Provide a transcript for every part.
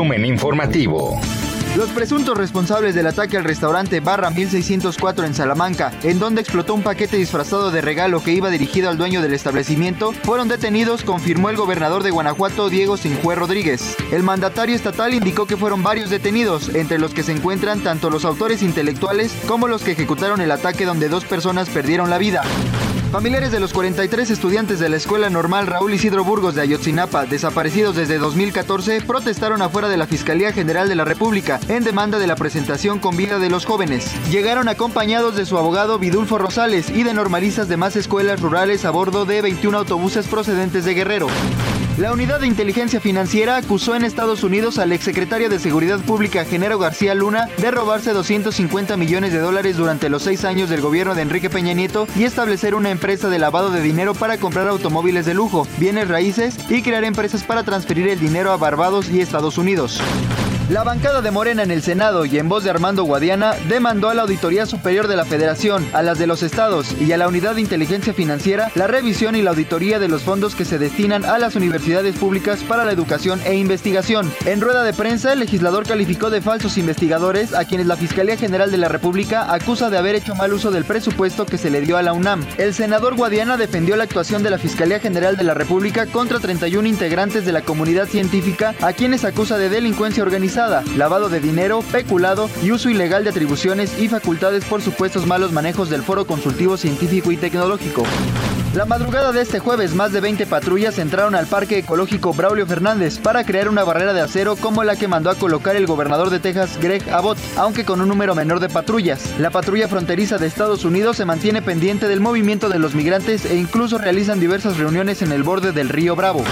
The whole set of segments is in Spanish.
Resumen informativo. Los presuntos responsables del ataque al restaurante Barra 1604 en Salamanca, en donde explotó un paquete disfrazado de regalo que iba dirigido al dueño del establecimiento, fueron detenidos, confirmó el gobernador de Guanajuato, Diego Sinjue Rodríguez. El mandatario estatal indicó que fueron varios detenidos, entre los que se encuentran tanto los autores intelectuales como los que ejecutaron el ataque donde dos personas perdieron la vida. Familiares de los 43 estudiantes de la Escuela Normal Raúl Isidro Burgos de Ayotzinapa, desaparecidos desde 2014, protestaron afuera de la Fiscalía General de la República en demanda de la presentación con vida de los jóvenes. Llegaron acompañados de su abogado Vidulfo Rosales y de normalistas de más escuelas rurales a bordo de 21 autobuses procedentes de Guerrero. La Unidad de Inteligencia Financiera acusó en Estados Unidos al exsecretario de Seguridad Pública, Genaro García Luna, de robarse 250 millones de dólares durante los seis años del gobierno de Enrique Peña Nieto y establecer una empresa de lavado de dinero para comprar automóviles de lujo, bienes raíces y crear empresas para transferir el dinero a Barbados y Estados Unidos. La bancada de Morena en el Senado y en voz de Armando Guadiana demandó a la Auditoría Superior de la Federación, a las de los estados y a la Unidad de Inteligencia Financiera la revisión y la auditoría de los fondos que se destinan a las universidades públicas para la educación e investigación. En rueda de prensa, el legislador calificó de falsos investigadores a quienes la Fiscalía General de la República acusa de haber hecho mal uso del presupuesto que se le dio a la UNAM. El senador Guadiana defendió la actuación de la Fiscalía General de la República contra 31 integrantes de la comunidad científica a quienes acusa de delincuencia organizada lavado de dinero, peculado y uso ilegal de atribuciones y facultades por supuestos malos manejos del Foro Consultivo Científico y Tecnológico. La madrugada de este jueves, más de 20 patrullas entraron al Parque Ecológico Braulio Fernández para crear una barrera de acero como la que mandó a colocar el gobernador de Texas, Greg Abbott, aunque con un número menor de patrullas. La patrulla fronteriza de Estados Unidos se mantiene pendiente del movimiento de los migrantes e incluso realizan diversas reuniones en el borde del río Bravo.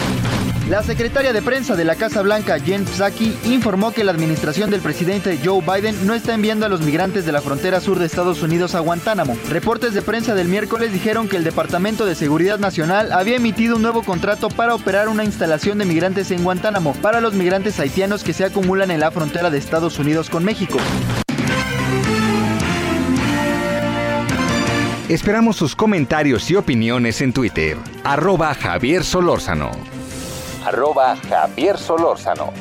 La secretaria de prensa de la Casa Blanca, Jen Psaki, informó que la administración del presidente Joe Biden no está enviando a los migrantes de la frontera sur de Estados Unidos a Guantánamo. Reportes de prensa del miércoles dijeron que el Departamento de Seguridad Nacional había emitido un nuevo contrato para operar una instalación de migrantes en Guantánamo para los migrantes haitianos que se acumulan en la frontera de Estados Unidos con México. Esperamos sus comentarios y opiniones en Twitter. Arroba Javier Solórzano. Arroba Javier Solórzano.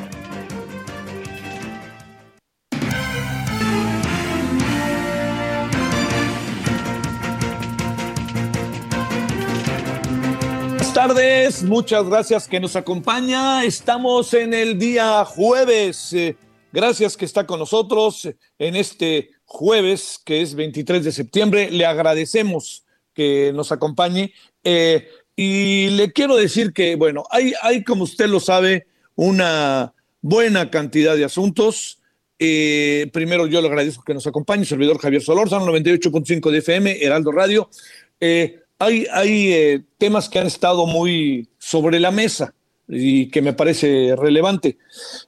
Buenas tardes, muchas gracias que nos acompaña. Estamos en el día jueves. Eh, Gracias que está con nosotros en este jueves, que es 23 de septiembre. Le agradecemos que nos acompañe. Eh, y le quiero decir que, bueno, hay, hay, como usted lo sabe, una buena cantidad de asuntos Eh, primero yo le agradezco que nos acompañe, servidor Javier Solórzano, 98.5 de FM, Heraldo Radio. Eh, hay hay eh, temas que han estado muy sobre la mesa y que me parece relevante.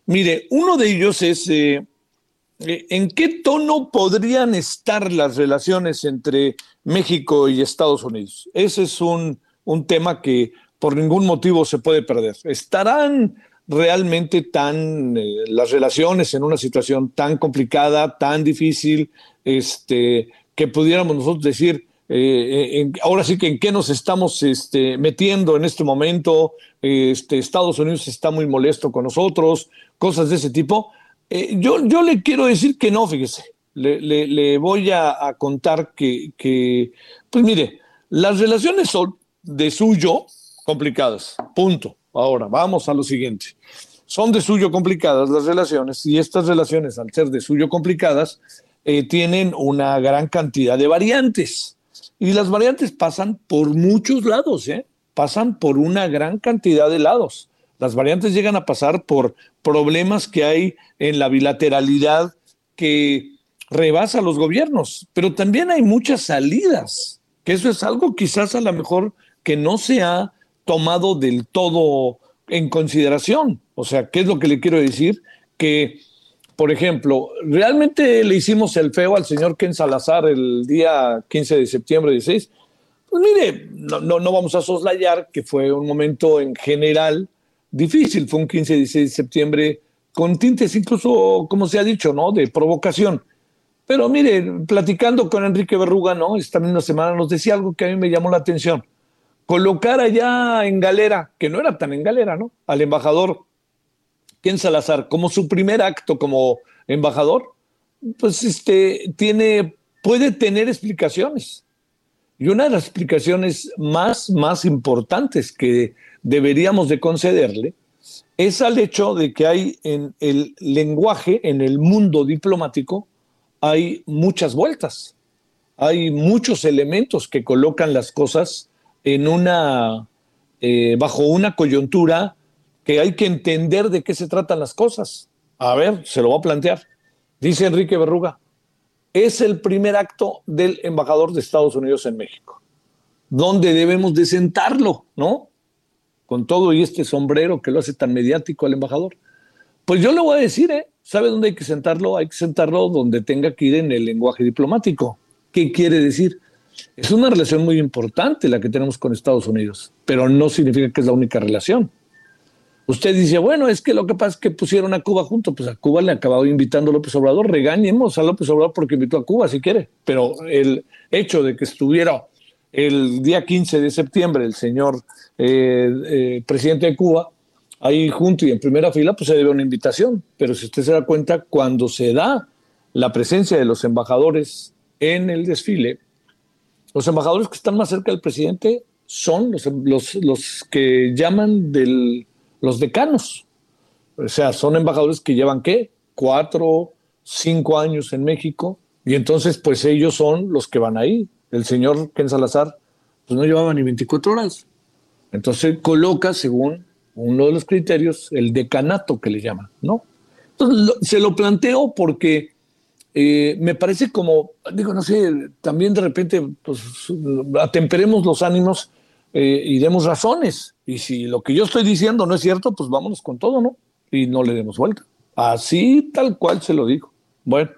Mire, uno de ellos es en qué tono podrían estar las relaciones entre México y Estados Unidos. Ese es un, un tema que por ningún motivo se puede perder. ¿Estarán realmente tan eh, las relaciones en una situación tan complicada, tan difícil, este, que pudiéramos nosotros decir, eh, eh, ahora sí que en qué nos estamos este, metiendo en este momento, este, Estados Unidos está muy molesto con nosotros, cosas de ese tipo. yo, yo le quiero decir que no, fíjese, le, voy a, a contar que, que, pues mire, las relaciones son de suyo complicadas, punto. Ahora, vamos a lo siguiente. Son de suyo complicadas las relaciones y estas relaciones, al ser de suyo complicadas, eh, tienen una gran cantidad de variantes. Y las variantes pasan por muchos lados, ¿eh? pasan por una gran cantidad de lados. Las variantes llegan a pasar por problemas que hay en la bilateralidad que rebasa los gobiernos, pero también hay muchas salidas, que eso es algo quizás a lo mejor que no se ha tomado del todo en consideración. O sea, ¿qué es lo que le quiero decir? Que, por ejemplo, realmente le hicimos el feo al señor Ken Salazar el día 15 de septiembre 16. Pues mire, no, no, no vamos a soslayar que fue un momento en general difícil, fue un 15 16 de septiembre con tintes incluso, como se ha dicho, ¿no? De provocación. Pero mire, platicando con Enrique Berruga, ¿no? Esta misma semana nos decía algo que a mí me llamó la atención colocar allá en galera, que no era tan en galera, ¿no? Al embajador Ken Salazar, como su primer acto como embajador, pues este tiene, puede tener explicaciones. Y una de las explicaciones más, más importantes que deberíamos de concederle es al hecho de que hay en el lenguaje, en el mundo diplomático, hay muchas vueltas, hay muchos elementos que colocan las cosas en una, eh, bajo una coyuntura que hay que entender de qué se tratan las cosas. A ver, se lo voy a plantear. Dice Enrique Berruga, es el primer acto del embajador de Estados Unidos en México, donde debemos de sentarlo, ¿no? Con todo y este sombrero que lo hace tan mediático al embajador. Pues yo le voy a decir, ¿eh? ¿Sabe dónde hay que sentarlo? Hay que sentarlo donde tenga que ir en el lenguaje diplomático. ¿Qué quiere decir? Es una relación muy importante la que tenemos con Estados Unidos, pero no significa que es la única relación. Usted dice, bueno, es que lo que pasa es que pusieron a Cuba junto, pues a Cuba le ha acabado invitando López Obrador, regañemos a López Obrador porque invitó a Cuba si quiere, pero el hecho de que estuviera el día 15 de septiembre el señor eh, eh, presidente de Cuba ahí junto y en primera fila, pues se debe una invitación, pero si usted se da cuenta, cuando se da la presencia de los embajadores en el desfile, los embajadores que están más cerca del presidente son los, los, que llaman del, los decanos. O sea, son embajadores que llevan, ¿qué? Cuatro, cinco años en México. Y entonces, pues ellos son los que van ahí. El señor Ken Salazar, pues no llevaba ni 24 horas. Entonces coloca, según uno de los criterios, el decanato que le llaman, ¿no? Entonces se lo planteo porque eh, me parece como, digo, no sé, también de repente, pues, atemperemos los ánimos eh, y demos razones. Y si lo que yo estoy diciendo no es cierto, pues vámonos con todo, ¿no? Y no le demos vuelta. Así tal cual se lo digo. Bueno,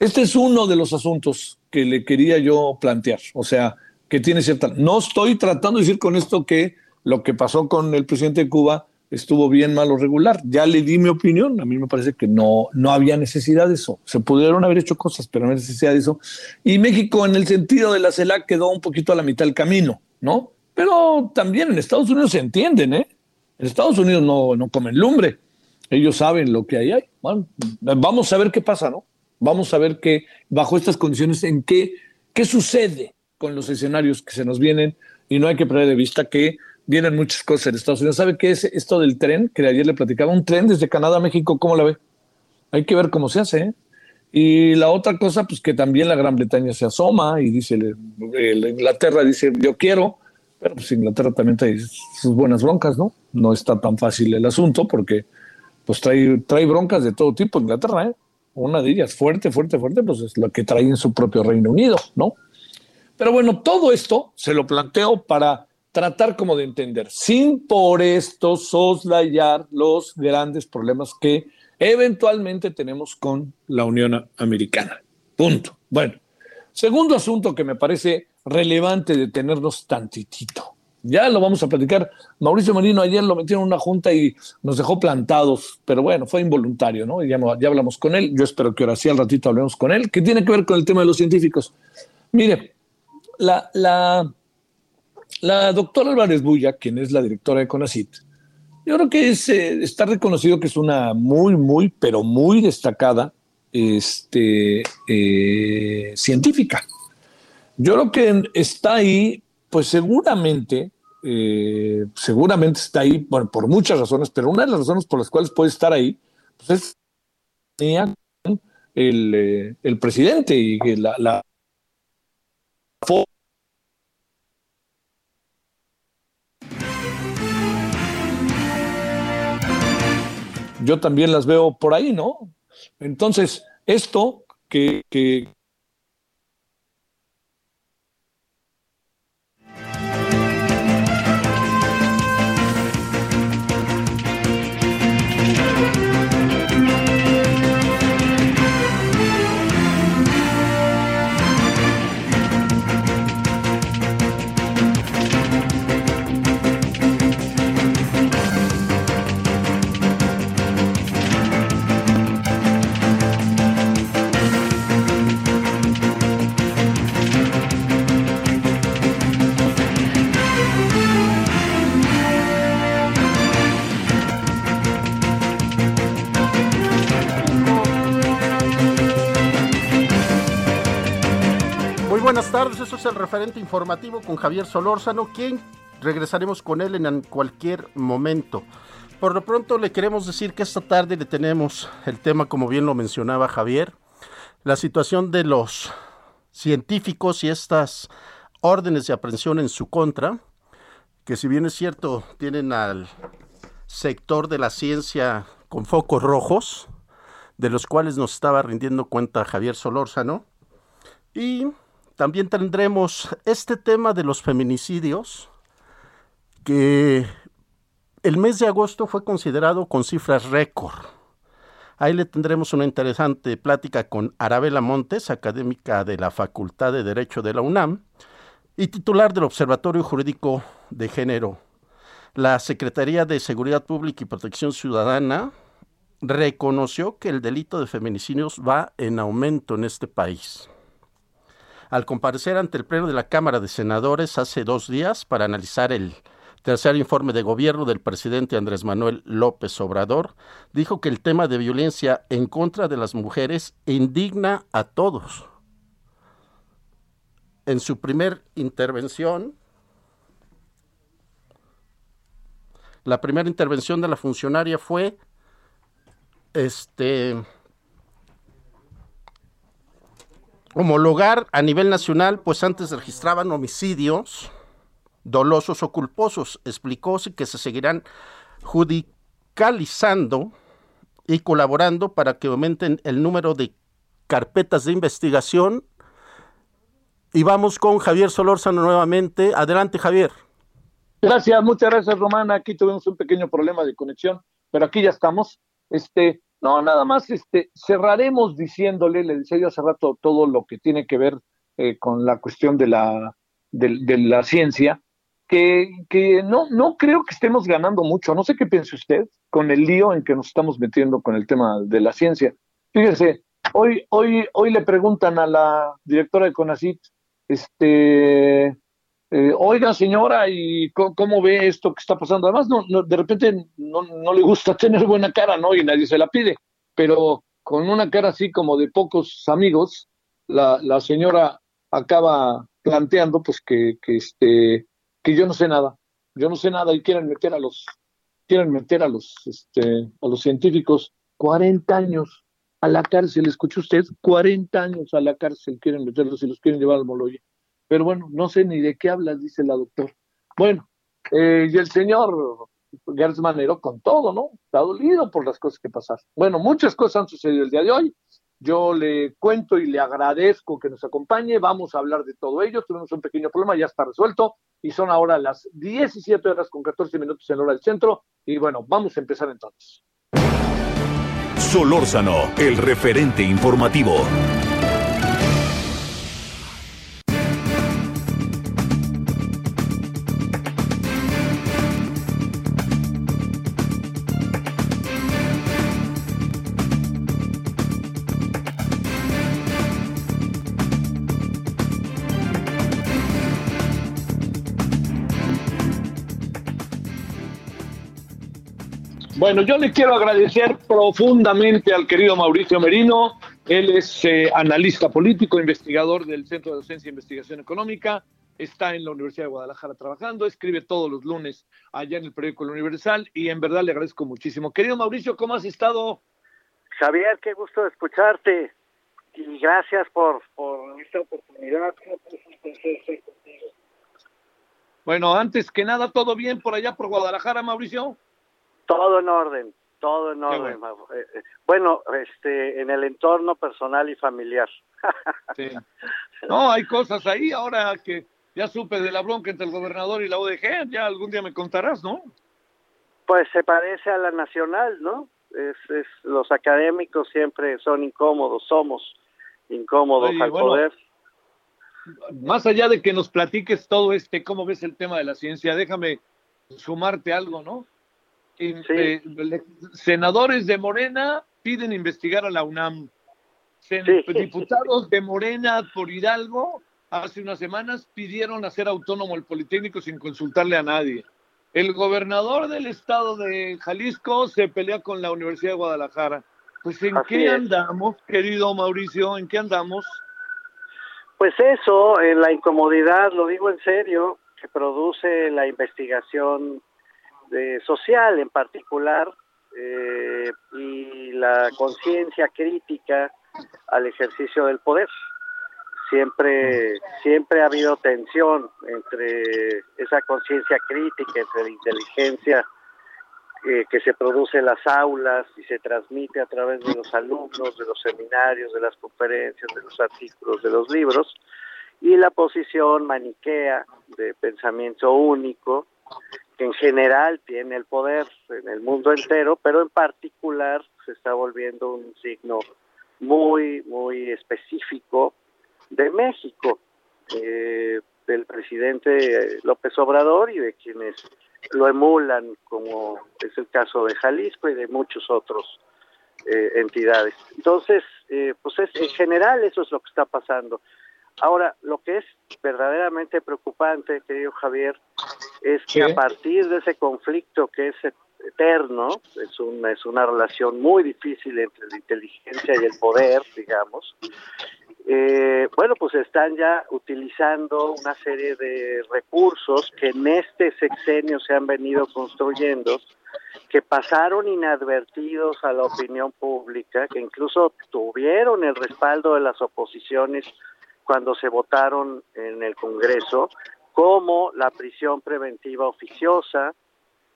este es uno de los asuntos que le quería yo plantear. O sea, que tiene cierta... No estoy tratando de decir con esto que lo que pasó con el presidente de Cuba estuvo bien, malo, regular. Ya le di mi opinión, a mí me parece que no, no había necesidad de eso. Se pudieron haber hecho cosas, pero no hay necesidad de eso. Y México, en el sentido de la CELAC, quedó un poquito a la mitad del camino, ¿no? Pero también en Estados Unidos se entienden, ¿eh? En Estados Unidos no, no comen lumbre. Ellos saben lo que hay ahí. Bueno, vamos a ver qué pasa, ¿no? Vamos a ver qué, bajo estas condiciones, en qué, qué sucede con los escenarios que se nos vienen. Y no hay que perder de vista que vienen muchas cosas en Estados Unidos. ¿Sabe qué es esto del tren? Que ayer le platicaba, un tren desde Canadá a México, ¿cómo la ve? Hay que ver cómo se hace. ¿eh? Y la otra cosa, pues que también la Gran Bretaña se asoma y dice, la Inglaterra dice, yo quiero, pero pues Inglaterra también trae sus buenas broncas, ¿no? No está tan fácil el asunto porque pues trae, trae broncas de todo tipo Inglaterra, ¿eh? una de ellas, fuerte, fuerte, fuerte, pues es lo que trae en su propio Reino Unido, ¿no? Pero bueno, todo esto se lo planteo para tratar como de entender, sin por esto soslayar los grandes problemas que eventualmente tenemos con la Unión Americana. Punto. Bueno, segundo asunto que me parece relevante de tenernos tantitito. Ya lo vamos a platicar. Mauricio Marino ayer lo metieron en una junta y nos dejó plantados, pero bueno, fue involuntario, ¿no? Ya, ya hablamos con él. Yo espero que ahora sí al ratito hablemos con él, que tiene que ver con el tema de los científicos. Mire, la, la, la doctora Álvarez Bulla, quien es la directora de CONACIT, yo creo que es, eh, está reconocido que es una muy, muy, pero muy destacada este, eh, científica. Yo creo que está ahí, pues seguramente, eh, seguramente está ahí por muchas razones, pero una de las razones por las cuales puede estar ahí, pues es el, el presidente y la, la yo también las veo por ahí, ¿no? Entonces, esto que, que buenas tardes, eso es el referente informativo con Javier Solórzano, quien regresaremos con él en cualquier momento. Por lo pronto le queremos decir que esta tarde le tenemos el tema, como bien lo mencionaba Javier, la situación de los científicos y estas órdenes de aprehensión en su contra, que si bien es cierto, tienen al sector de la ciencia con focos rojos, de los cuales nos estaba rindiendo cuenta Javier Solórzano, y también tendremos este tema de los feminicidios, que el mes de agosto fue considerado con cifras récord. Ahí le tendremos una interesante plática con Arabela Montes, académica de la Facultad de Derecho de la UNAM y titular del Observatorio Jurídico de Género. La Secretaría de Seguridad Pública y Protección Ciudadana reconoció que el delito de feminicidios va en aumento en este país al comparecer ante el Pleno de la Cámara de Senadores hace dos días para analizar el tercer informe de gobierno del presidente Andrés Manuel López Obrador, dijo que el tema de violencia en contra de las mujeres indigna a todos. En su primer intervención, la primera intervención de la funcionaria fue este homologar a nivel nacional, pues antes registraban homicidios dolosos o culposos. Explicóse que se seguirán judicializando y colaborando para que aumenten el número de carpetas de investigación. Y vamos con Javier Solórzano nuevamente. Adelante, Javier. Gracias, muchas gracias, Romana. Aquí tuvimos un pequeño problema de conexión, pero aquí ya estamos. Este, no, nada más este, cerraremos diciéndole, le decía yo hace rato, todo lo que tiene que ver eh, con la cuestión de la, de, la ciencia, que, que, no, no creo que estemos ganando mucho. No sé qué piensa usted con el lío en que nos estamos metiendo con el tema de la ciencia. Fíjese, hoy, hoy, hoy le preguntan a la directora de CONACIT, este, eh, oiga señora, ¿y cómo, ve esto que está pasando? Además, no, de repente no, no, le gusta tener buena cara, ¿no? Y nadie se la pide, pero con una cara así como de pocos amigos, la, la señora acaba planteando pues que, que, este, que yo no sé nada, yo no sé nada y quieren meter a los, quieren meter a los, este, a los científicos 40 años a la cárcel, escuchó usted, 40 años a la cárcel quieren meterlos y los quieren llevar al Moloye. Pero bueno, no sé ni de qué hablas, dice la doctora. Bueno, eh, y el señor Gertz Manero con todo, ¿no? Está dolido por las cosas que pasaron. Bueno, muchas cosas han sucedido el día de hoy. Yo le cuento y le agradezco que nos acompañe. Vamos a hablar de todo ello. Tuvimos un pequeño problema, ya está resuelto. Y son ahora las 17 horas con 14 minutos en hora del centro. Y bueno, vamos a empezar entonces. Solórzano, el referente informativo. Bueno, yo le quiero agradecer profundamente al querido Mauricio Merino. Él es eh, analista político, investigador del Centro de Docencia e Investigación Económica. Está en la Universidad de Guadalajara trabajando, escribe todos los lunes allá en el periódico El Universal y en verdad le agradezco muchísimo. Querido Mauricio, ¿cómo has estado? Javier, qué gusto escucharte y gracias por, por esta oportunidad. Bueno, antes que nada, ¿todo bien por allá por Guadalajara, Mauricio? Todo en orden, todo en orden. Eh, eh, bueno. este, en el entorno personal y familiar. No, hay cosas ahí ahora que ya supe de la bronca entre el gobernador y la ODG, ya algún día me contarás, ¿no? Pues se parece a la nacional, ¿no? Es, es los académicos siempre son incómodos, somos incómodos al poder. Más allá de que nos platiques todo este, cómo ves el tema de la ciencia, déjame sumarte algo, ¿no? Senadores de Morena piden investigar a la UNAM. Diputados de Morena por Hidalgo hace unas semanas pidieron hacer autónomo el Politécnico sin consultarle a nadie. El gobernador del estado de Jalisco se pelea con la Universidad de Guadalajara. Pues ¿en qué andamos, querido Mauricio? ¿En qué andamos? Pues eso, en la incomodidad, lo digo en serio, que produce la investigación social en particular eh, y la conciencia crítica al ejercicio del poder. Siempre, siempre ha habido tensión entre esa conciencia crítica, entre la inteligencia eh, que se produce en las aulas y se transmite a través de los alumnos, de los seminarios, de las conferencias, de los artículos, de los libros, y la posición maniquea de pensamiento único, en general tiene el poder en el mundo entero, pero en particular se está volviendo un signo muy, muy específico de México, eh, del presidente López Obrador y de quienes lo emulan, como es el caso de Jalisco y de muchos otros eh, entidades. Entonces, eh, pues es, en general eso es lo que está pasando. Ahora, lo que es verdaderamente preocupante, querido Javier, es que a partir de ese conflicto que es eterno, es una, es una relación muy difícil entre la inteligencia y el poder, digamos, eh, bueno, pues están ya utilizando una serie de recursos que en este sexenio se han venido construyendo, que pasaron inadvertidos a la opinión pública, que incluso tuvieron el respaldo de las oposiciones cuando se votaron en el Congreso, como la prisión preventiva oficiosa,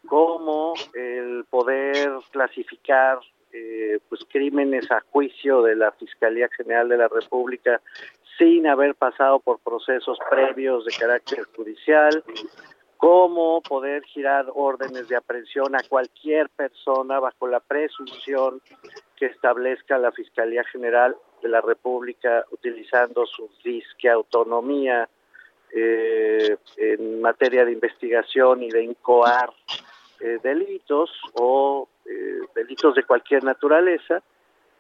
como el poder clasificar eh, pues crímenes a juicio de la Fiscalía General de la República sin haber pasado por procesos previos de carácter judicial, cómo poder girar órdenes de aprehensión a cualquier persona bajo la presunción que establezca la Fiscalía General de la República utilizando su disque autonomía eh, en materia de investigación y de incoar eh, delitos o eh, delitos de cualquier naturaleza.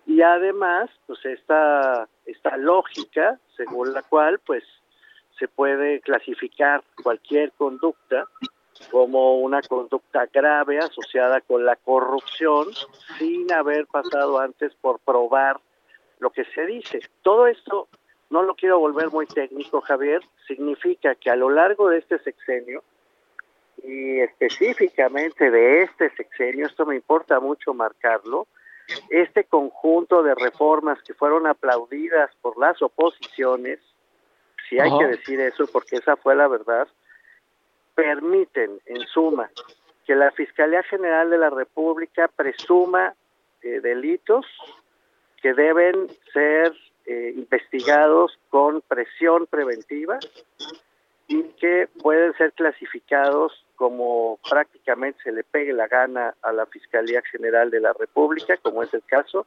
Y además pues esta esta lógica según la cual pues se puede clasificar cualquier conducta como una conducta grave asociada con la corrupción sin haber pasado antes por probar lo que se dice. Todo esto, no lo quiero volver muy técnico, Javier, significa que a lo largo de este sexenio, y específicamente de este sexenio, esto me importa mucho marcarlo, este conjunto de reformas que fueron aplaudidas por las oposiciones, si hay que decir eso porque esa fue la verdad, permiten, en suma, que la Fiscalía General de la República presuma eh, delitos que deben ser eh, investigados con presión preventiva y que pueden ser clasificados como prácticamente se le pegue la gana a la Fiscalía General de la República, como es el caso,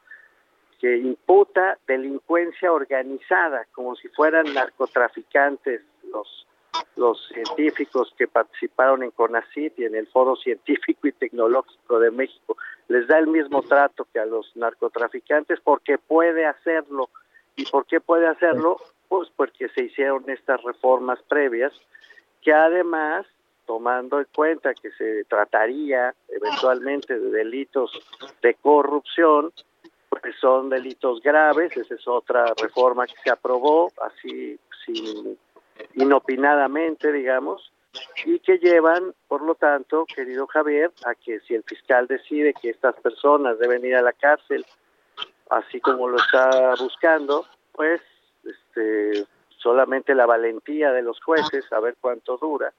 que imputa delincuencia organizada, como si fueran narcotraficantes los los científicos que participaron en CONACIT y en el Foro Científico y Tecnológico de México. Les da el mismo trato que a los narcotraficantes porque puede hacerlo. ¿Y por qué puede hacerlo? Pues porque se hicieron estas reformas previas que además, tomando en cuenta que se trataría eventualmente de delitos de corrupción, pues son delitos graves, esa es otra reforma que se aprobó así sin inopinadamente, digamos, y que llevan, por lo tanto, querido Javier, a que si el fiscal decide que estas personas deben ir a la cárcel, así como lo está buscando, pues este, solamente la valentía de los jueces, a ver cuánto dura,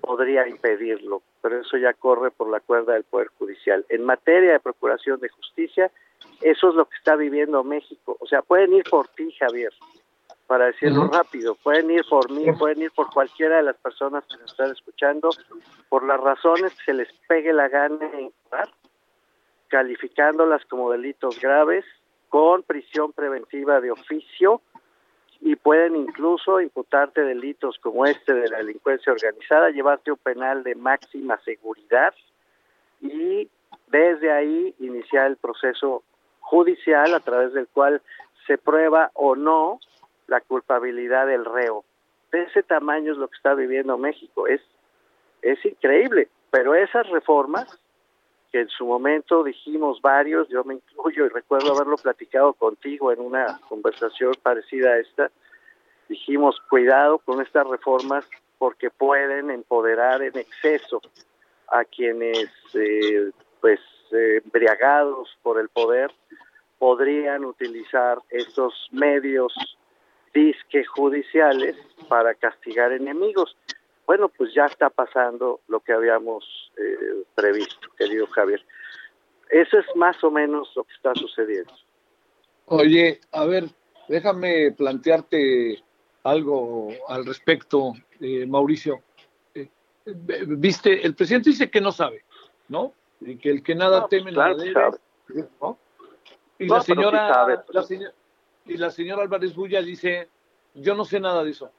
podría impedirlo, pero eso ya corre por la cuerda del Poder Judicial. En materia de procuración de justicia, eso es lo que está viviendo México. O sea, pueden ir por ti, Javier, para decirlo rápido. Pueden ir por mí, pueden ir por cualquiera de las personas que nos están escuchando, por las razones que se les pegue la gana en calificándolas como delitos graves, con prisión preventiva de oficio, y pueden incluso imputarte delitos como este de la delincuencia organizada, llevarte un penal de máxima seguridad y desde ahí iniciar el proceso judicial a través del cual se prueba o no la culpabilidad del reo. De ese tamaño es lo que está viviendo México. Es, es increíble, pero esas reformas, que en su momento dijimos varios, yo me incluyo y recuerdo haberlo platicado contigo en una conversación parecida a esta, dijimos cuidado con estas reformas porque pueden empoderar en exceso a quienes, eh, pues, eh, embriagados por el poder, podrían utilizar estos medios disque judiciales para castigar enemigos. Bueno, pues ya está pasando lo que habíamos eh, previsto, querido Javier. Eso es más o menos lo que está sucediendo. Oye, a ver, déjame plantearte algo al respecto, eh, Mauricio. Eh, viste, el presidente dice que no sabe, ¿no? Y que el que nada pues teme nada debe, ¿no? Y la señora, la señora, y la señora Álvarez Bulla dice, yo no sé nada de eso.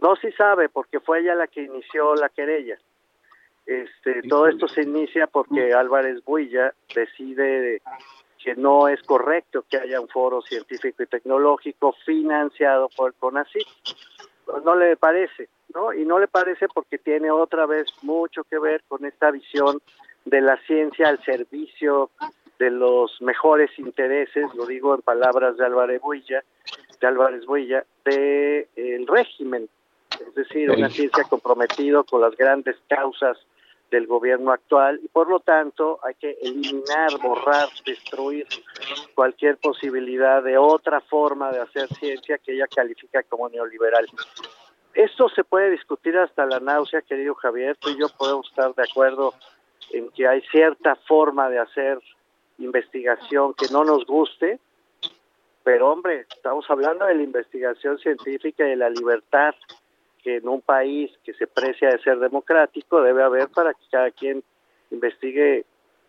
No, sí sabe, porque fue ella la que inició la querella. Este, todo esto se inicia porque Álvarez Builla decide que no es correcto que haya un foro científico y tecnológico financiado por el CONACYT. No le parece, ¿no? Y no le parece porque tiene otra vez mucho que ver con esta visión de la ciencia al servicio de los mejores intereses, lo digo en palabras de Álvarez Builla, de Álvarez Builla, de el régimen, es decir, una ciencia comprometido con las grandes causas del gobierno actual y por lo tanto hay que eliminar, borrar, destruir cualquier posibilidad de otra forma de hacer ciencia que ella califica como neoliberal. Esto se puede discutir hasta la náusea, querido Javier, tú y yo podemos estar de acuerdo en que hay cierta forma de hacer investigación que no nos guste, pero hombre, estamos hablando de la investigación científica y de la libertad que en un país que se precia de ser democrático debe haber para que cada quien investigue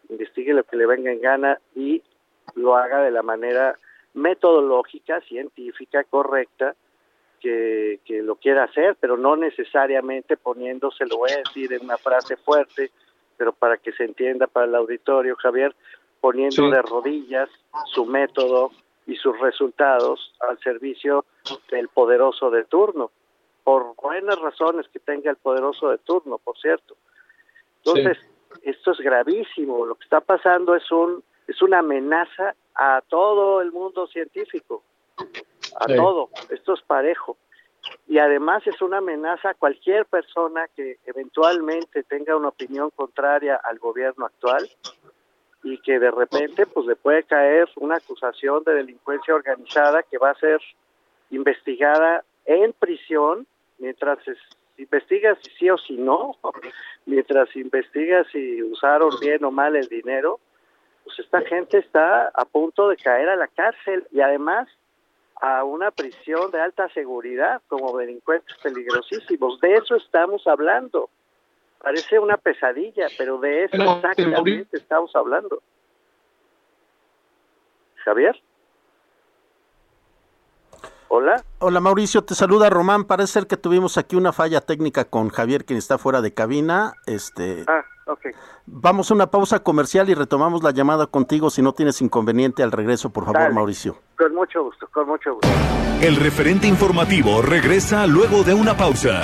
investigue lo que le venga en gana y lo haga de la manera metodológica, científica, correcta, que, que lo quiera hacer, pero no necesariamente poniéndose, lo voy a decir en una frase fuerte, pero para que se entienda para el auditorio, Javier, poniendo de rodillas su método y sus resultados al servicio del poderoso de turno, por buenas razones que tenga el poderoso de turno, por cierto. Entonces, esto es gravísimo, lo que está pasando es un es una amenaza a todo el mundo científico, a todo, esto es parejo. Y además es una amenaza a cualquier persona que eventualmente tenga una opinión contraria al gobierno actual y que de repente pues le puede caer una acusación de delincuencia organizada que va a ser investigada en prisión mientras se investiga si sí o si no, mientras investiga si usaron bien o mal el dinero, pues esta gente está a punto de caer a la cárcel y además a una prisión de alta seguridad como delincuentes peligrosísimos. De eso estamos hablando. Parece una pesadilla, pero de eso exactamente estamos hablando. Javier. Hola. Hola Mauricio, te saluda Román. Parece ser que tuvimos aquí una falla técnica con Javier, quien está fuera de cabina. Este, ah, ok. Vamos a una pausa comercial y retomamos la llamada contigo si no tienes inconveniente al regreso, por favor, Mauricio. Con mucho gusto, con mucho gusto. El referente informativo regresa luego de una pausa.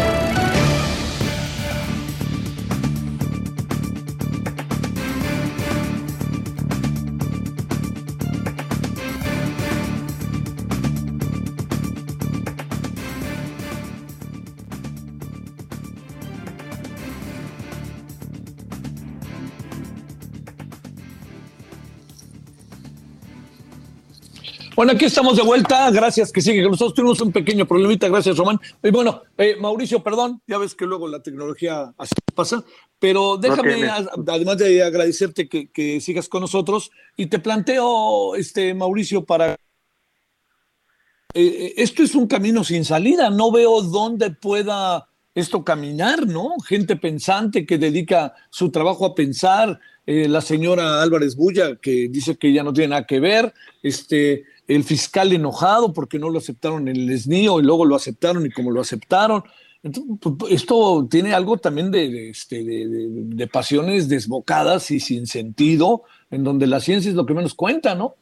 Bueno, aquí estamos de vuelta. Gracias que sigue con nosotros. Tuvimos un pequeño problemita. Gracias, Román. Y bueno, eh, Mauricio, perdón. Ya ves que luego la tecnología así pasa. Pero déjame, además de agradecerte que, sigas con nosotros, y te planteo, este Mauricio, para. Eh, eh, esto es un camino sin salida. No veo dónde pueda esto caminar, ¿no? Gente pensante que dedica su trabajo a pensar. la señora Álvarez Bulla, que dice que ya no tiene nada que ver. Este el fiscal enojado porque no lo aceptaron en el SNIO y luego lo aceptaron y como lo aceptaron. Entonces, pues, pues, esto tiene algo también de, este, de, pasiones desbocadas y sin sentido, en donde la ciencia es lo que menos cuenta, ¿no?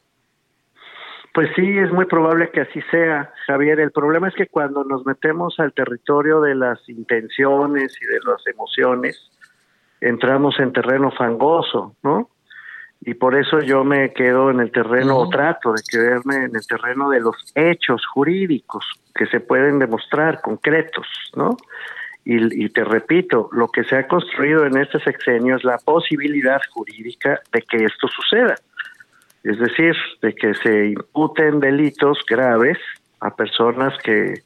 Pues sí, es muy probable que así sea, Javier. El problema es que cuando nos metemos al territorio de las intenciones y de las emociones, entramos en terreno fangoso, ¿no? Y por eso yo me quedo en el terreno o trato de quedarme en el terreno de los hechos jurídicos que se pueden demostrar concretos, ¿no? Y, y, te repito, lo que se ha construido en este sexenio es la posibilidad jurídica de que esto suceda, es decir, de que se imputen delitos graves a personas que,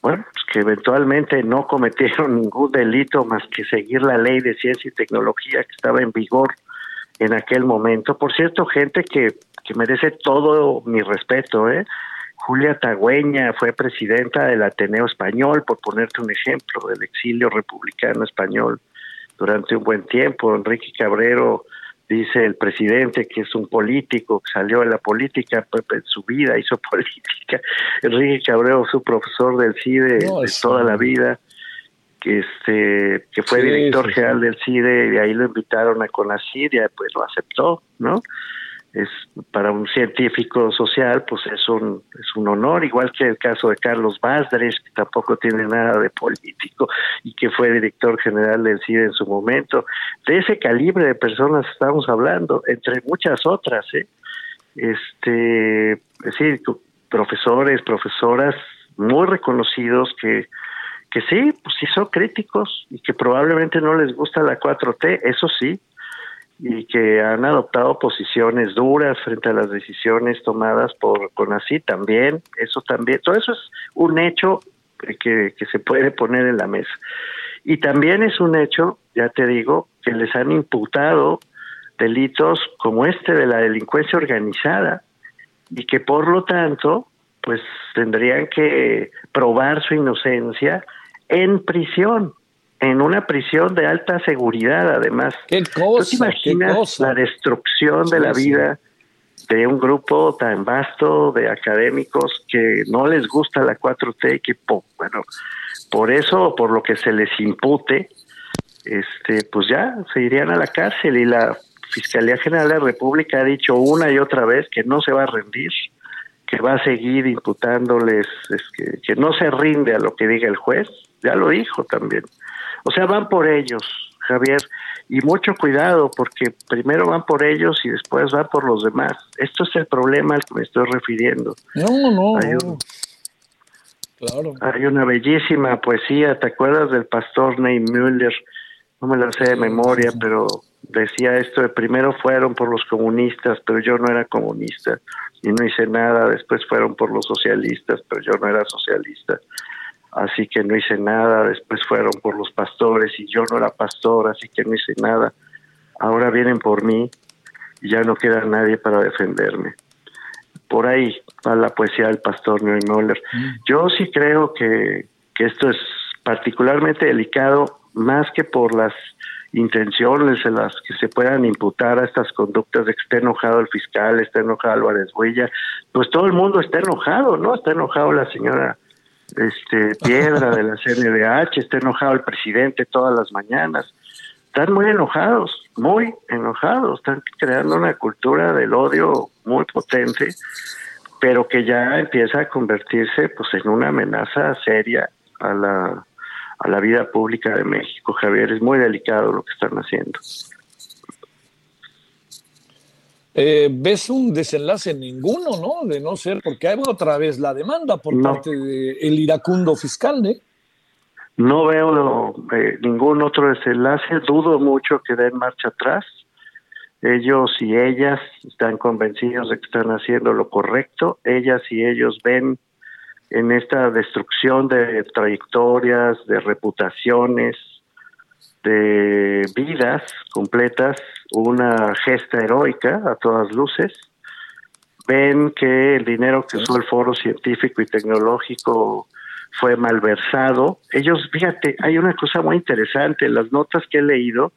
bueno, pues que eventualmente no cometieron ningún delito más que seguir la ley de ciencia y tecnología que estaba en vigor en aquel momento. Por cierto, gente que, que merece todo mi respeto, ¿eh? Julia Tagüeña fue presidenta del Ateneo Español, por ponerte un ejemplo, del exilio republicano español durante un buen tiempo. Enrique Cabrero dice el presidente que es un político, que salió de la política, pues, en su vida hizo política. Enrique Cabrero, su profesor del CIDE de toda la vida que este que fue director general del CIDE y ahí lo invitaron a CONACID y pues lo aceptó, ¿no? Es para un científico social, pues es un es un honor, igual que el caso de Carlos Basdres, que tampoco tiene nada de político y que fue director general del CIDE en su momento. De ese calibre de personas estamos hablando, entre muchas otras, ¿eh? Este, es decir, profesores, profesoras muy reconocidos que que sí, pues sí son críticos y que probablemente no les gusta la 4T, eso sí, y que han adoptado posiciones duras frente a las decisiones tomadas por CONACI también, eso también, todo eso es un hecho que, que se puede poner en la mesa. Y también es un hecho, ya te digo, que les han imputado delitos como este de la delincuencia organizada y que por lo tanto pues tendrían que probar su inocencia en prisión, en una prisión de alta seguridad además. ¿Qué cosa, te imaginas la destrucción de la vida de un grupo tan vasto de académicos que no les gusta la 4T y que, bueno, por eso, por lo que se les impute, este, pues ya se irían a la cárcel y la Fiscalía General de la República ha dicho una y otra vez que no se va a rendir, que va a seguir imputándoles, que, que no se rinde a lo que diga el juez, ya lo dijo también. O sea, van por ellos, Javier, y mucho cuidado porque primero van por ellos y después van por los demás. Esto es el problema al que me estoy refiriendo. No, no, no. Claro. Hay una bellísima poesía, ¿te acuerdas del pastor Ney Müller? No me la sé de memoria, pero decía esto de primero fueron por los comunistas, pero yo no era comunista y no hice nada, después fueron por los socialistas, pero yo no era socialista, así que no hice nada, después fueron por los pastores y yo no era pastor, así que no hice nada, ahora vienen por mí y ya no queda nadie para defenderme por ahí va la poesía del pastor Neumoller. Mm. Yo sí creo que, que esto es particularmente delicado, más que por las intenciones en las que se puedan imputar a estas conductas de que esté enojado el fiscal, esté enojado Álvarez Huella, pues todo el mundo está enojado, ¿no? Está enojado la señora este Piedra de la CNDH, está enojado el presidente todas las mañanas. Están muy enojados, muy enojados, están creando una cultura del odio muy potente, pero que ya empieza a convertirse pues en una amenaza seria a la, a la vida pública de México. Javier, es muy delicado lo que están haciendo. Eh, ¿Ves un desenlace ninguno, no? De no ser, porque hay otra vez la demanda por parte del iracundo fiscal, ¿eh? No veo eh, ningún otro desenlace, dudo mucho que den marcha atrás ellos y ellas están convencidos de que están haciendo lo correcto, ellas y ellos ven en esta destrucción de trayectorias, de reputaciones, de vidas completas, una gesta heroica a todas luces. Ven que el dinero que usó el foro científico y tecnológico fue malversado. Ellos, fíjate, hay una cosa muy interesante, las notas que he leído,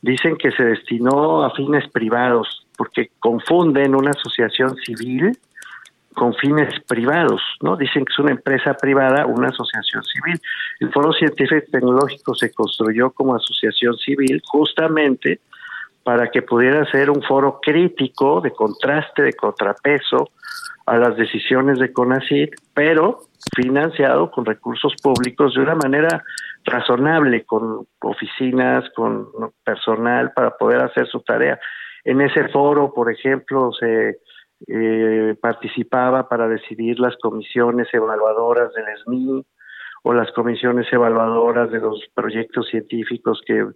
dicen que se destinó a fines privados, porque confunden una asociación civil con fines privados, ¿no? Dicen que es una empresa privada, una asociación civil. El Foro Científico y Tecnológico se construyó como asociación civil justamente para que pudiera ser un foro crítico de contraste, de contrapeso a las decisiones de CONACYT, pero financiado con recursos públicos de una manera razonable con oficinas, con personal para poder hacer su tarea. En ese foro, por ejemplo, se eh, participaba para decidir las comisiones evaluadoras del SNI o las comisiones evaluadoras de los proyectos científicos que,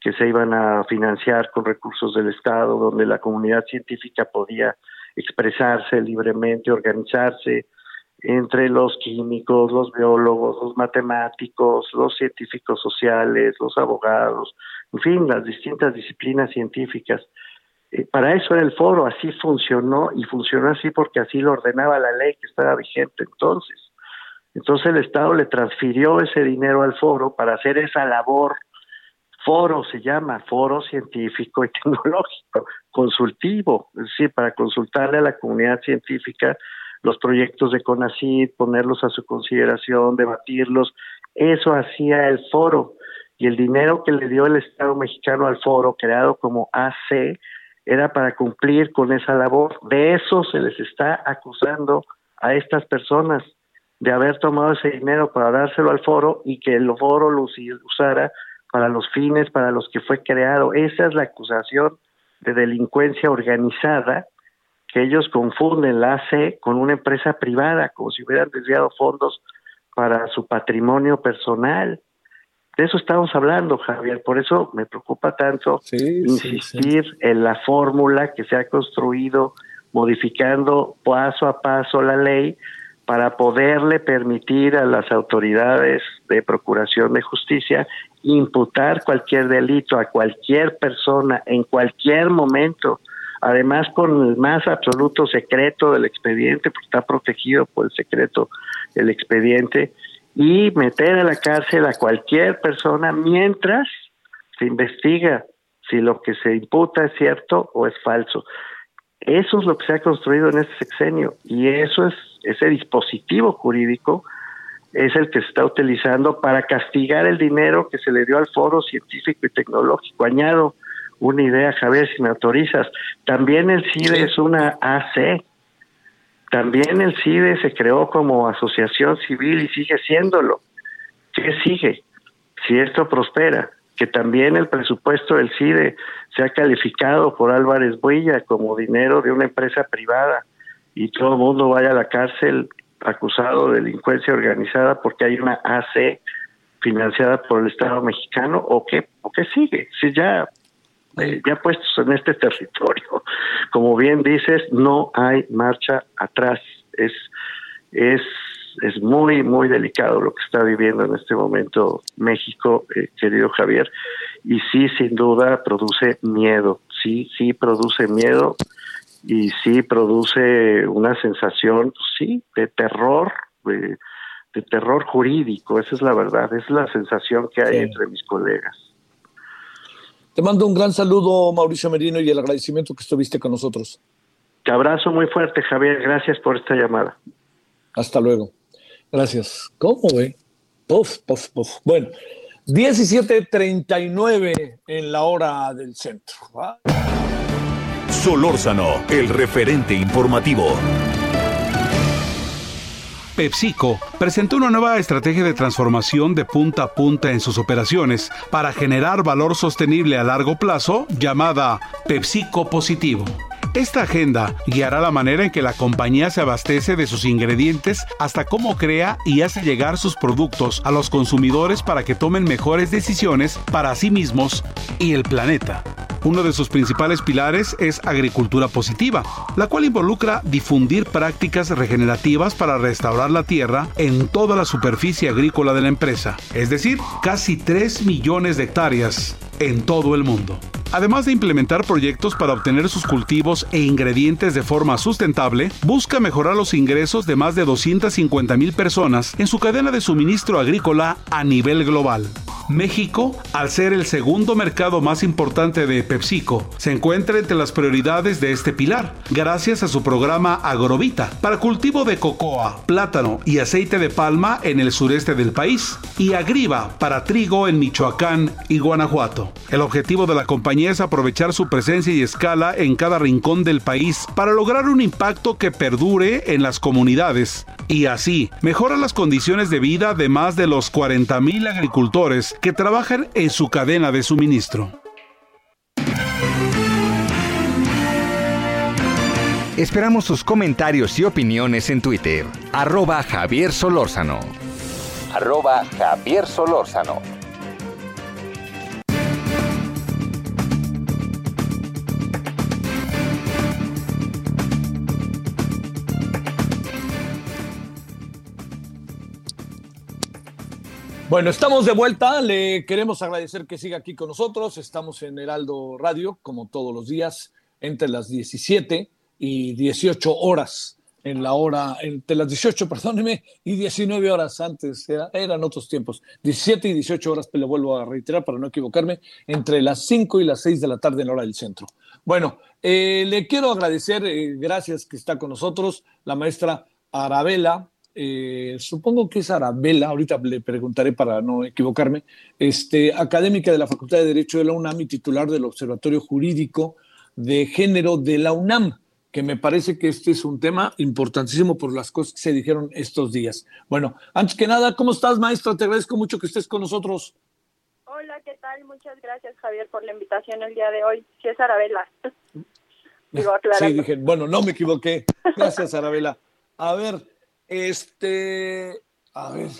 que se iban a financiar con recursos del Estado, donde la comunidad científica podía expresarse libremente, organizarse, entre los químicos, los biólogos, los matemáticos, los científicos sociales, los abogados, en fin, las distintas disciplinas científicas. Eh, para eso era el foro, así funcionó y funcionó así porque así lo ordenaba la ley que estaba vigente entonces. Entonces el Estado le transfirió ese dinero al foro para hacer esa labor. Foro se llama, foro científico y tecnológico, consultivo, es decir, para consultarle a la comunidad científica los proyectos de CONACYT, ponerlos a su consideración, debatirlos. Eso hacía el foro. Y el dinero que le dio el Estado mexicano al foro, creado como AC, era para cumplir con esa labor. De eso se les está acusando a estas personas, de haber tomado ese dinero para dárselo al foro y que el foro lo usara para los fines para los que fue creado. Esa es la acusación de delincuencia organizada que ellos confunden la AC con una empresa privada, como si hubieran desviado fondos para su patrimonio personal. De eso estamos hablando, Javier. Por eso me preocupa tanto insistir en la fórmula que se ha construido modificando paso a paso la ley para poderle permitir a las autoridades de procuración de justicia imputar cualquier delito a cualquier persona en cualquier momento además con el más absoluto secreto del expediente, porque está protegido por el secreto del expediente, y meter a la cárcel a cualquier persona mientras se investiga si lo que se imputa es cierto o es falso. Eso es lo que se ha construido en este sexenio y eso es ese dispositivo jurídico es el que se está utilizando para castigar el dinero que se le dio al foro científico y tecnológico. Añado una idea, Javier, si me autorizas. También el CIDE es una AC. También el CIDE se creó como asociación civil y sigue siéndolo. ¿Qué sigue? Si esto prospera, que también el presupuesto del CIDE se ha calificado por Álvarez Builla como dinero de una empresa privada y todo el mundo vaya a la cárcel acusado de delincuencia organizada porque hay una AC financiada por el Estado mexicano o qué, o qué sigue. Si ya, eh, ya puestos en este territorio, como bien dices, no hay marcha atrás. Es, es, es muy, muy delicado lo que está viviendo en este momento México, eh, querido Javier, y sí, sin duda, produce miedo, sí, sí, produce miedo y sí produce una sensación, sí, de terror, de, terror jurídico, esa es la verdad, es la sensación que hay entre mis colegas. Te mando un gran saludo, Mauricio Merino, y el agradecimiento que estuviste con nosotros. Te abrazo muy fuerte, Javier, gracias por esta llamada. Hasta luego. Gracias. ¿Cómo ve? Puf, puf, puf. Bueno, 17.39 en la hora del centro. Solórzano, el referente informativo. PepsiCo presentó una nueva estrategia de transformación de punta a punta en sus operaciones para generar valor sostenible a largo plazo llamada PepsiCo Positivo. Esta agenda guiará la manera en que la compañía se abastece de sus ingredientes hasta cómo crea y hace llegar sus productos a los consumidores para que tomen mejores decisiones para sí mismos y el planeta. Uno de sus principales pilares es agricultura positiva, la cual involucra difundir prácticas regenerativas para restaurar la tierra en toda la superficie agrícola de la empresa, es decir, casi 3 millones de hectáreas en todo el mundo. Además de implementar proyectos para obtener sus cultivos e ingredientes de forma sustentable, busca mejorar los ingresos de más de 250 mil personas en su cadena de suministro agrícola a nivel global. México, al ser el segundo mercado más importante de PepsiCo, se encuentra entre las prioridades de este pilar, gracias a su programa Agrovita para cultivo de cocoa, plátano y aceite de palma en el sureste del país, y Agriva para trigo en Michoacán y Guanajuato. El objetivo de la compañía es aprovechar su presencia y escala en cada rincón del país para lograr un impacto que perdure en las comunidades y así mejora las condiciones de vida de más de los 40.000 agricultores que trabajan en su cadena de suministro. Esperamos sus comentarios y opiniones en Twitter. Arroba Javier Solórzano. Arroba Javier Solórzano. Bueno, estamos de vuelta. Le queremos agradecer que siga aquí con nosotros. Estamos en Heraldo Radio, como todos los días, entre las 17 y 18 horas. En la hora, entre las 18, perdóneme, y 19 horas antes, eran otros tiempos. 17 y 18 horas, le vuelvo a reiterar para no equivocarme, entre las 5 y las 6 de la tarde en la hora del centro. Bueno, eh, le quiero agradecer, eh, gracias que está con nosotros, la maestra Arabela eh, supongo que es Arabella, ahorita le preguntaré para no equivocarme, este, académica de la Facultad de Derecho de la UNAM y titular del Observatorio Jurídico de Género de la UNAM, que me parece que este es un tema importantísimo por las cosas que se dijeron estos días. Bueno, antes que nada, ¿cómo estás, maestra? Te agradezco mucho que estés con nosotros. Hola, ¿qué tal? Muchas gracias, Javier, por la invitación el día de hoy. Sí, es Arabella. sí, dije, bueno, no me equivoqué. Gracias, Arabella. A ver, este, a ver.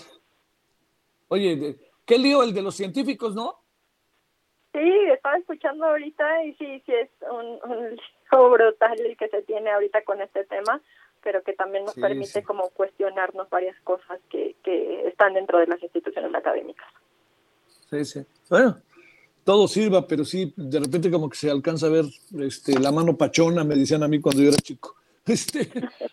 Oye, ¿qué lío el de los científicos, no? Sí, estaba escuchando ahorita y sí, sí es un, un brutal el que se tiene ahorita con este tema, pero que también nos permite como cuestionarnos varias cosas que, que están dentro de las instituciones académicas. Sí, sí. Bueno, todo sirva, pero sí, de repente como que se alcanza a ver este, la mano pachona, me decían a mí cuando yo era chico. Este,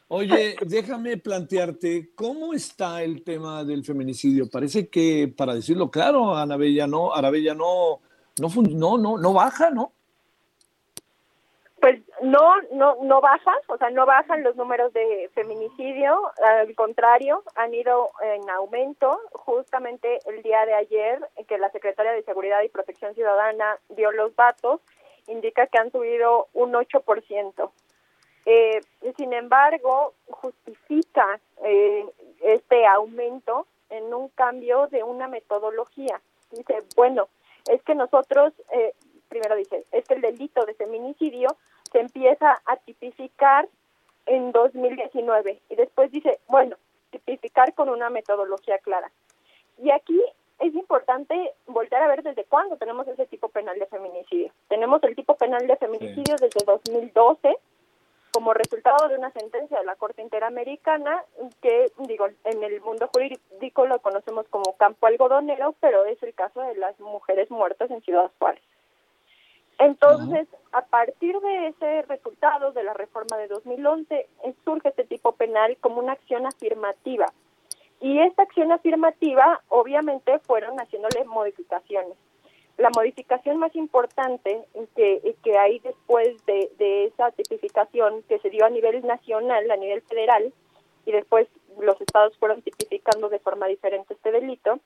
oye, déjame plantearte, ¿cómo está el tema del feminicidio? Parece que, para decirlo claro, Anabella no, Arabella no, no, no, no, no baja, ¿no? Pues no, no, no baja, o sea, no bajan los números de feminicidio, al contrario, han ido en aumento. Justamente el día de ayer, que la Secretaria de Seguridad y Protección Ciudadana dio los datos, indica que han subido un 8%. Eh, sin embargo, justifica eh, este aumento en un cambio de una metodología. Dice, bueno, es que nosotros, eh, primero dice, es que el delito de feminicidio se empieza a tipificar en 2019 y después dice, bueno, tipificar con una metodología clara. Y aquí es importante volver a ver desde cuándo tenemos ese tipo penal de feminicidio. Tenemos el tipo penal de feminicidio desde 2012 como resultado de una sentencia de la Corte Interamericana que, digo, en el mundo jurídico lo conocemos como campo algodonero, pero es el caso de las mujeres muertas en Ciudad Juárez. Entonces, a partir de ese resultado de la reforma de 2011, surge este tipo penal como una acción afirmativa. Y esta acción afirmativa, obviamente, fueron haciéndole modificaciones. La modificación más importante que, que hay después de, de esa tipificación que se dio a nivel nacional, a nivel federal, y después los estados fueron tipificando de forma diferente este delito,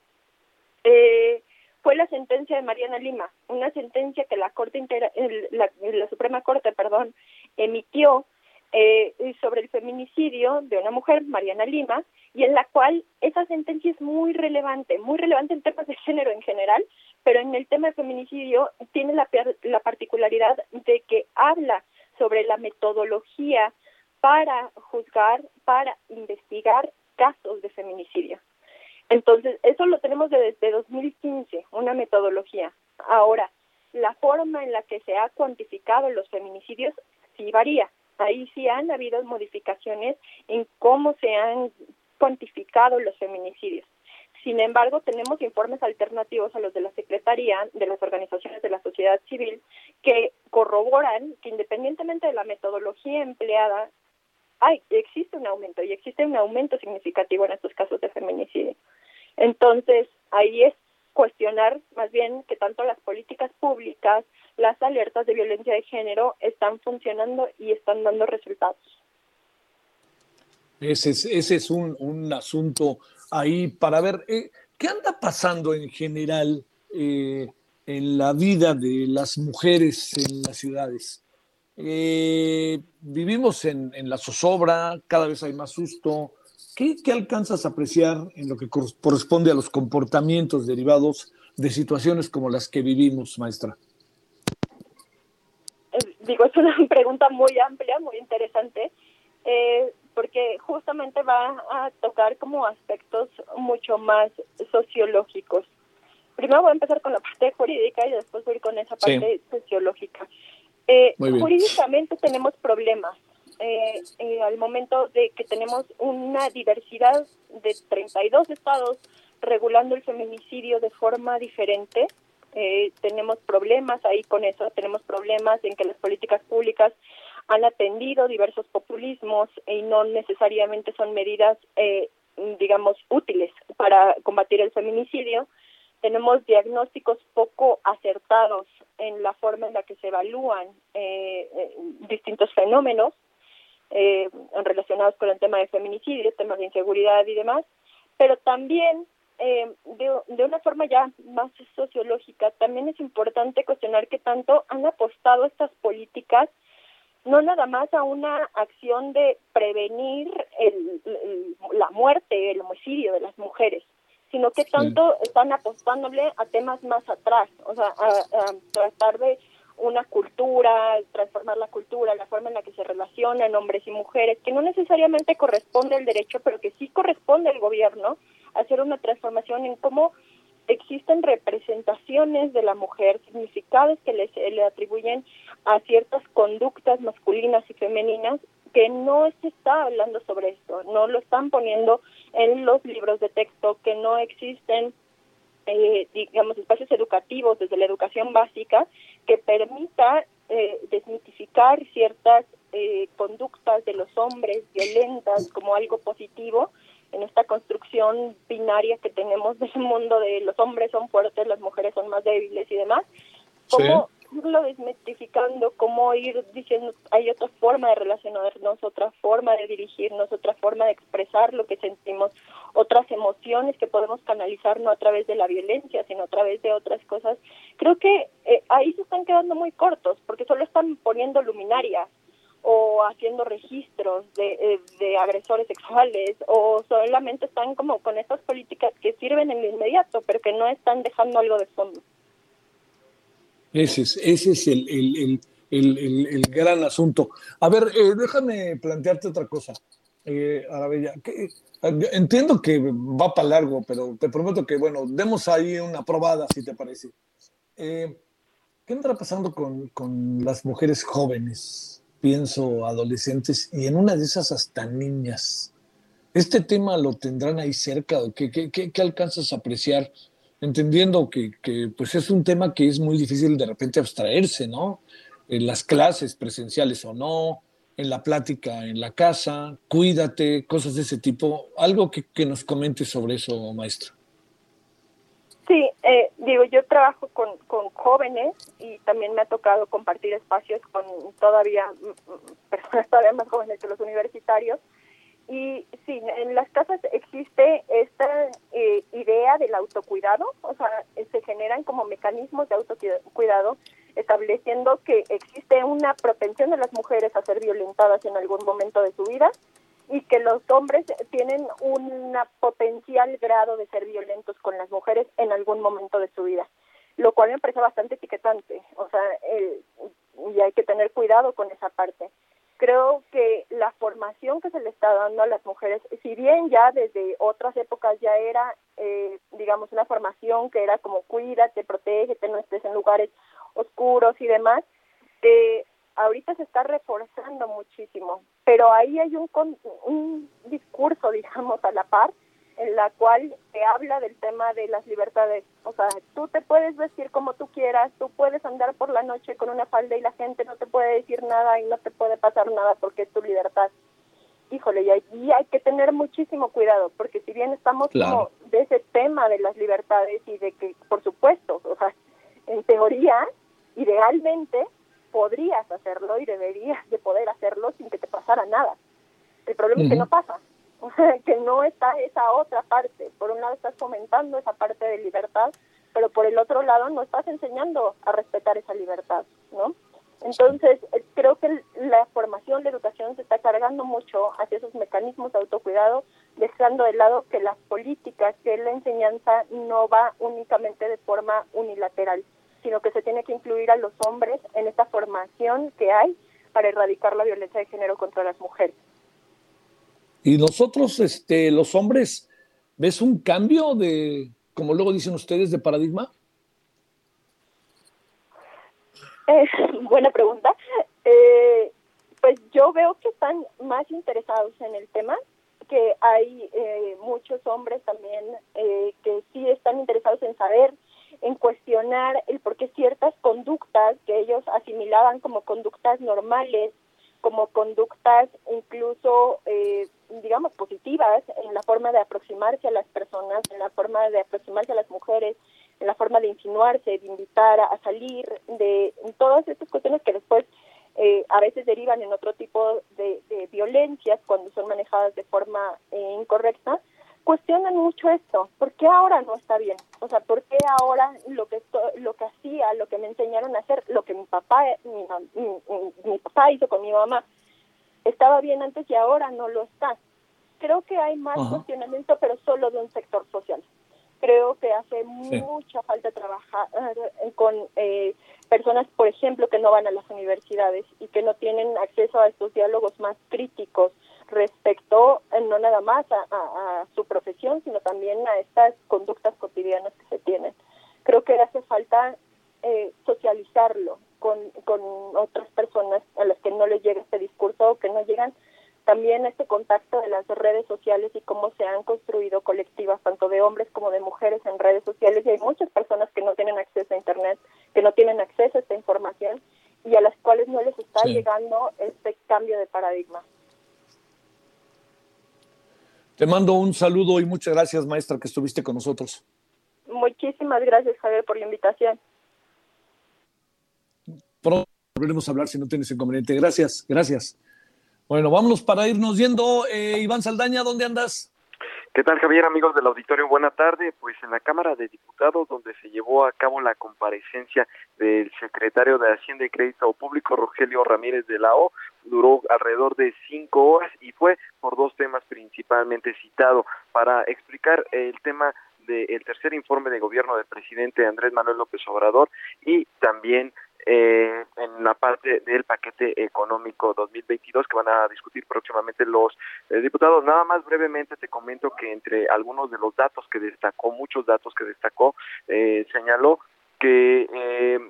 eh, fue la sentencia de Mariana Lima, una sentencia que la Corte la, la, Suprema Corte, perdón, emitió eh, sobre el feminicidio de una mujer, Mariana Lima, y en la cual esa sentencia es muy relevante, muy relevante en temas de género en general, pero en el tema de feminicidio tiene la, la particularidad de que habla sobre la metodología para juzgar, para investigar casos de feminicidio. Entonces, eso lo tenemos desde 2015, una metodología. Ahora, la forma en la que se ha cuantificado los feminicidios sí varía. Ahí sí han habido modificaciones en cómo se han cuantificado los feminicidios. Sin embargo, tenemos informes alternativos a los de la Secretaría, de las organizaciones de la sociedad civil, que corroboran que independientemente de la metodología empleada, hay, existe un aumento y existe un aumento significativo en estos casos de feminicidio. Entonces, ahí es cuestionar más bien que tanto las políticas públicas, las alertas de violencia de género están funcionando y están dando resultados. Ese es, ese es un, un asunto ahí para ver eh, qué anda pasando en general eh, en la vida de las mujeres en las ciudades. Eh, vivimos en, la zozobra, cada vez hay más susto, ¿Qué, alcanzas a apreciar en lo que corresponde a los comportamientos derivados de situaciones como las que vivimos, maestra? Digo, es una pregunta muy amplia, muy interesante, porque justamente va a tocar como aspectos mucho más sociológicos. Primero voy a empezar con la parte jurídica y después voy con esa parte sociológica. Eh, jurídicamente tenemos problemas eh, eh, al momento de que tenemos una diversidad de 32 estados regulando el feminicidio de forma diferente. Eh, tenemos problemas ahí con eso, tenemos problemas en que las políticas públicas han atendido diversos populismos y no necesariamente son medidas, eh, digamos, útiles para combatir el feminicidio. Tenemos diagnósticos poco acertados en la forma en la que se evalúan distintos fenómenos eh, relacionados con el tema de feminicidio, temas de inseguridad y demás, pero también eh, de, de, una forma ya más sociológica, también es importante cuestionar que tanto han apostado estas políticas no nada más a una acción de prevenir el, la muerte, el homicidio de las mujeres, sino que tanto están apostándole a temas más atrás, o sea, a tratar de una cultura, transformar la cultura, la forma en la que se relacionan hombres y mujeres, que no necesariamente corresponde al derecho, pero que sí corresponde al gobierno, hacer una transformación en cómo existen representaciones de la mujer, significados que le, le atribuyen a ciertas conductas masculinas y femeninas que no se está hablando sobre esto, no lo están poniendo en los libros de texto, que no existen eh, digamos, espacios educativos desde la educación básica que permita eh, desmitificar ciertas eh, conductas de los hombres violentas como algo positivo en esta construcción binaria que tenemos del mundo de los hombres son fuertes, las mujeres son más débiles y demás, como irlo desmitificando, cómo ir diciendo hay otra forma de relacionarnos, otra forma de dirigirnos, otra forma de expresar lo que sentimos, otras emociones que podemos canalizar no a través de la violencia, sino a través de otras cosas. Creo que eh, ahí se están quedando muy cortos porque solo están poniendo luminarias o haciendo registros de, eh, de, agresores sexuales o solamente están como con estas políticas que sirven en lo inmediato pero que no están dejando algo de fondo. Ese es, ese es el, el, el, el gran asunto. A ver, eh, déjame plantearte otra cosa, eh, Arabella. Que, entiendo que va para largo, pero te prometo que, bueno, demos ahí una probada, si te parece. Eh, ¿Qué andará pasando con, con las mujeres jóvenes? Pienso adolescentes y en una de esas hasta niñas. ¿Este tema lo tendrán ahí cerca? ¿Qué, qué, qué, qué alcanzas a apreciar? entendiendo que, que, pues es un tema que es muy difícil de repente abstraerse, ¿no? En las clases presenciales o no, en la plática en la casa, cuídate, cosas de ese tipo. Algo que, que nos comente sobre eso, maestra. Sí, eh, digo, yo trabajo con, con jóvenes y también me ha tocado compartir espacios con todavía mm, mm, personas todavía más jóvenes que los universitarios. Y sí, en las casas existe esta eh, idea del autocuidado, o sea, se generan como mecanismos de autocuidado, estableciendo que existe una propensión de las mujeres a ser violentadas en algún momento de su vida y que los hombres tienen un potencial grado de ser violentos con las mujeres en algún momento de su vida, lo cual me parece bastante etiquetante, o sea, y hay que tener cuidado con esa parte. Creo que la formación que se le está dando a las mujeres, si bien ya desde otras épocas ya era, eh, digamos, una formación que era como cuídate, protégete, no estés en lugares oscuros y demás, eh, ahorita se está reforzando muchísimo, pero ahí hay un, un discurso, digamos, a la par en la cual se habla del tema de las libertades. O sea, tú te puedes vestir como tú quieras, tú puedes andar por la noche con una falda y la gente no te puede decir nada y no te puede pasar nada porque es tu libertad. Híjole, y hay, hay que tener muchísimo cuidado, porque si bien estamos como de ese tema de las libertades y de que, por supuesto, o sea, en teoría, idealmente, podrías hacerlo y deberías de poder hacerlo sin que te pasara nada. El problema es que no pasa. O sea, que no está esa otra parte. Por un lado estás fomentando esa parte de libertad, pero por el otro lado no estás enseñando a respetar esa libertad, ¿no? Entonces, eh, creo que la formación, la educación se está cargando mucho hacia esos mecanismos de autocuidado, dejando de lado que las políticas, que la enseñanza no va únicamente de forma unilateral, sino que se tiene que incluir a los hombres en esta formación que hay para erradicar la violencia de género contra las mujeres. Y nosotros, este, los hombres, ¿ves un cambio de, como luego dicen ustedes, de paradigma? Eh, buena pregunta. Eh, pues yo veo que están más interesados en el tema, que hay eh, muchos hombres también que sí están interesados en saber, en cuestionar el por qué ciertas conductas que ellos asimilaban como conductas normales como conductas incluso, eh, digamos, positivas en la forma de aproximarse a las personas, en la forma de aproximarse a las mujeres, en la forma de insinuarse, de invitar a, salir, de todas estas cuestiones que después eh, a veces derivan en otro tipo de, de, violencias cuando son manejadas de forma eh, incorrecta, cuestionan mucho esto. ¿Por qué ahora no está bien? O sea, ¿por qué ahora lo que lo que hacía, lo que me enseñaron a hacer, lo que mi papá mi, mi, papá hizo con mi mamá estaba bien antes y ahora no lo está? Creo que hay más cuestionamiento, pero solo de un sector social. Creo que hace mucha falta trabajar eh, con eh, personas, por ejemplo, que no van a las universidades y que no tienen acceso a estos diálogos más críticos, respecto eh, no nada más a, su profesión, sino también a estas conductas cotidianas que se tienen. Creo que hace falta eh, socializarlo con, con otras personas a las que no les llega este discurso o que no llegan también este contacto de las redes sociales y cómo se han construido colectivas, tanto de hombres como de mujeres en redes sociales. Y hay muchas personas que no tienen acceso a Internet, que no tienen acceso a esta información y a las cuales no les está llegando este cambio de paradigma. Te mando un saludo y muchas gracias, maestra, que estuviste con nosotros. Muchísimas gracias, Javier, por la invitación. pronto volveremos a hablar si no tienes inconveniente. Gracias, gracias. Bueno, vámonos para irnos yendo. Eh, Iván Saldaña, ¿dónde andas? ¿Qué tal, Javier, amigos del auditorio? Buena tarde. Pues en la Cámara de Diputados, donde se llevó a cabo la comparecencia del secretario de Hacienda y Crédito Público, Rogelio Ramírez de la O, duró alrededor de cinco horas y fue por dos temas principalmente citado para explicar el tema del tercer informe de gobierno del presidente Andrés Manuel López Obrador y también eh, en la parte del paquete económico 2022 que van a discutir próximamente los eh, diputados. Nada más brevemente te comento que entre algunos de los datos que destacó, muchos datos que destacó, eh, señaló que eh,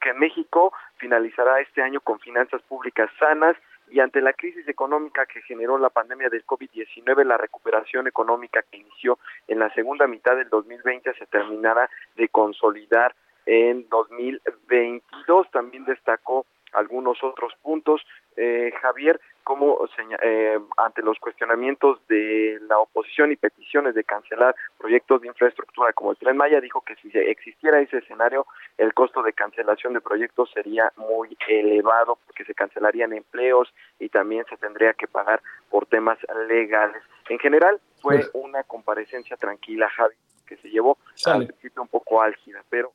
que México finalizará este año con finanzas públicas sanas y ante la crisis económica que generó la pandemia del COVID-19, la recuperación económica que inició en la segunda mitad del 2020 se terminará de consolidar en 2022. También destacó algunos otros puntos, eh, Javier, como eh, ante los cuestionamientos de la oposición y peticiones de cancelar proyectos de infraestructura como el Tren Maya, dijo que si existiera ese escenario, el costo de cancelación de proyectos sería muy elevado porque se cancelarían empleos y también se tendría que pagar por temas legales. En general, fue una comparecencia tranquila, Javi, que se llevó al principio un poco álgida, pero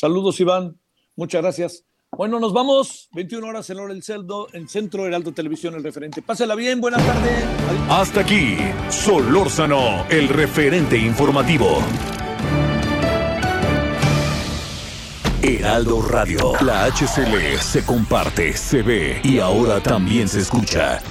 Saludos, Iván. Muchas gracias. Bueno, nos vamos. 21 horas en hora del Celdo, en Centro Heraldo Televisión, el referente. Pásela bien, buena tarde. Hasta aquí, Solórzano, el referente informativo. Heraldo Radio, la HCL se comparte, se ve y ahora también se escucha.